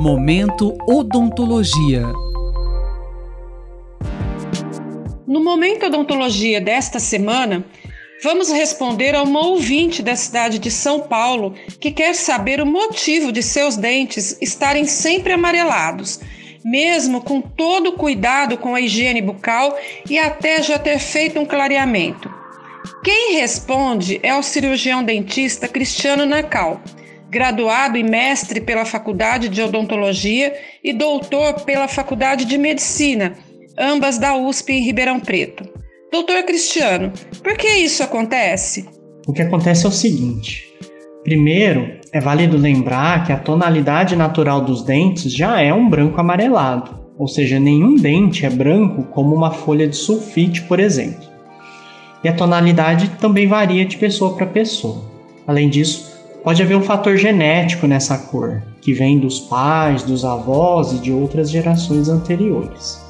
Momento Odontologia. No Momento Odontologia desta semana, vamos responder a uma ouvinte da cidade de São Paulo que quer saber o motivo de seus dentes estarem sempre amarelados, mesmo com todo o cuidado com a higiene bucal e até já ter feito um clareamento. Quem responde é o cirurgião dentista Cristiano Nacal graduado e mestre pela Faculdade de Odontologia e doutor pela Faculdade de Medicina, ambas da USP em Ribeirão Preto. Doutor Cristiano, por que isso acontece? O que acontece é o seguinte: primeiro, é válido lembrar que a tonalidade natural dos dentes já é um branco amarelado, ou seja, nenhum dente é branco como uma folha de sulfite, por exemplo. E a tonalidade também varia de pessoa para pessoa. Além disso, Pode haver um fator genético nessa cor, que vem dos pais, dos avós e de outras gerações anteriores.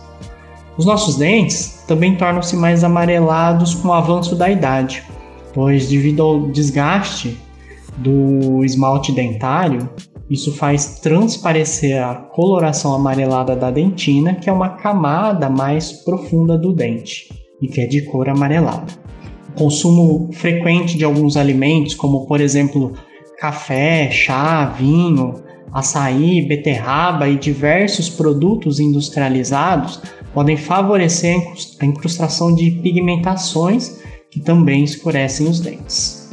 Os nossos dentes também tornam-se mais amarelados com o avanço da idade, pois, devido ao desgaste do esmalte dentário, isso faz transparecer a coloração amarelada da dentina, que é uma camada mais profunda do dente e que é de cor amarelada. O consumo frequente de alguns alimentos, como por exemplo café, chá, vinho, açaí, beterraba e diversos produtos industrializados podem favorecer a incrustação de pigmentações que também escurecem os dentes.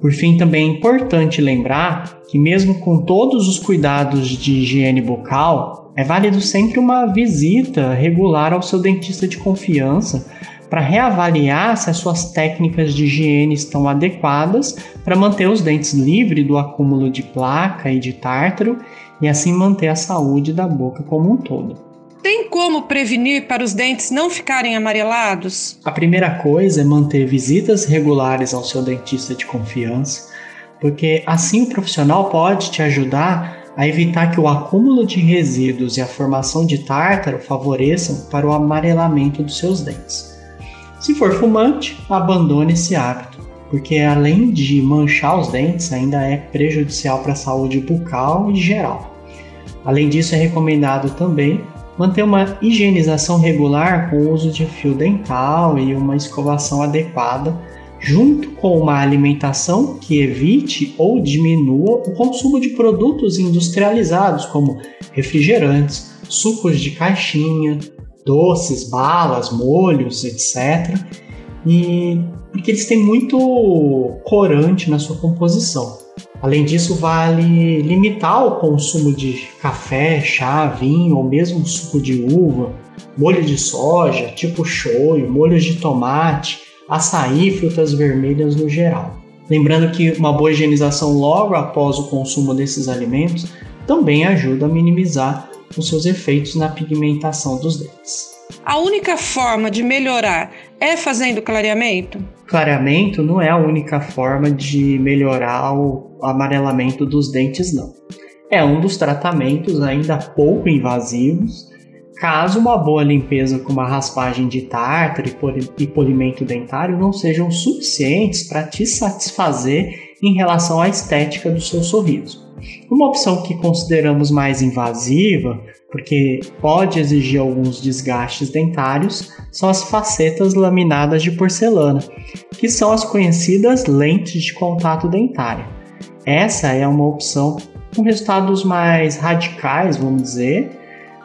Por fim, também é importante lembrar que, mesmo com todos os cuidados de higiene bucal, é válido sempre uma visita regular ao seu dentista de confiança para reavaliar se as suas técnicas de higiene estão adequadas para manter os dentes livres do acúmulo de placa e de tártaro e assim manter a saúde da boca como um todo. Tem como prevenir para os dentes não ficarem amarelados? A primeira coisa é manter visitas regulares ao seu dentista de confiança, porque assim o profissional pode te ajudar a evitar que o acúmulo de resíduos e a formação de tártaro favoreçam para o amarelamento dos seus dentes. Se for fumante, abandone esse hábito, porque além de manchar os dentes, ainda é prejudicial para a saúde bucal e geral. Além disso, é recomendado também manter uma higienização regular com o uso de fio dental e uma escovação adequada, junto com uma alimentação que evite ou diminua o consumo de produtos industrializados como refrigerantes, sucos de caixinha, doces, balas, molhos, etc. E porque eles têm muito corante na sua composição. Além disso, vale limitar o consumo de café, chá, vinho ou mesmo suco de uva, molho de soja, tipo shoyu, molhos de tomate, açaí, frutas vermelhas no geral. Lembrando que uma boa higienização logo após o consumo desses alimentos também ajuda a minimizar os seus efeitos na pigmentação dos dentes. A única forma de melhorar é fazendo clareamento? Clareamento não é a única forma de melhorar o amarelamento dos dentes, não. É um dos tratamentos ainda pouco invasivos. Caso uma boa limpeza com uma raspagem de tártaro e polimento dentário não sejam suficientes para te satisfazer em relação à estética do seu sorriso. Uma opção que consideramos mais invasiva, porque pode exigir alguns desgastes dentários, são as facetas laminadas de porcelana, que são as conhecidas lentes de contato dentário. Essa é uma opção com resultados mais radicais, vamos dizer,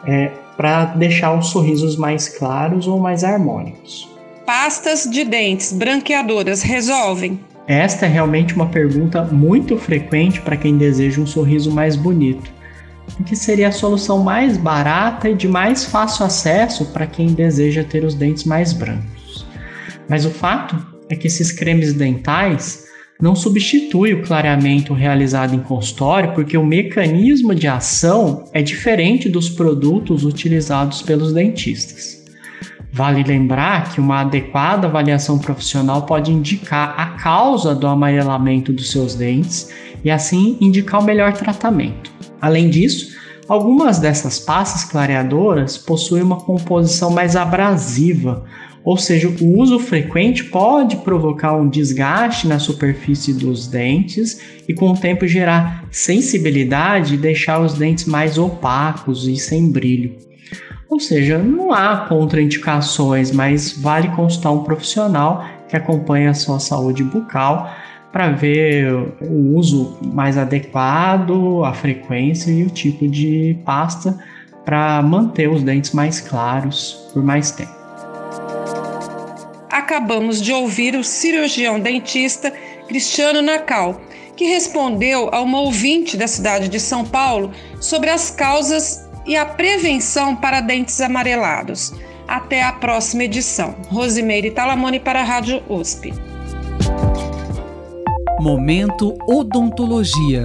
é, para deixar os sorrisos mais claros ou mais harmônicos. Pastas de dentes branqueadoras resolvem? Esta é realmente uma pergunta muito frequente para quem deseja um sorriso mais bonito, o que seria a solução mais barata e de mais fácil acesso para quem deseja ter os dentes mais brancos. Mas o fato é que esses cremes dentais não substituem o clareamento realizado em consultório, porque o mecanismo de ação é diferente dos produtos utilizados pelos dentistas. Vale lembrar que uma adequada avaliação profissional pode indicar a causa do amarelamento dos seus dentes e assim indicar o melhor tratamento. Além disso, algumas dessas pastas clareadoras possuem uma composição mais abrasiva, Ou seja, o uso frequente pode provocar um desgaste na superfície dos dentes e, com o tempo, gerar sensibilidade e deixar os dentes mais opacos e sem brilho. Ou seja, não há contraindicações, mas vale consultar um profissional que acompanha a sua saúde bucal para ver o uso mais adequado, a frequência e o tipo de pasta para manter os dentes mais claros por mais tempo. Acabamos de ouvir o cirurgião dentista Cristiano Nacal, que respondeu a uma ouvinte da cidade de São Paulo sobre as causas e a prevenção para dentes amarelados. Até a próxima edição. Rosimeire Talamone para a Rádio USP. Momento Odontologia.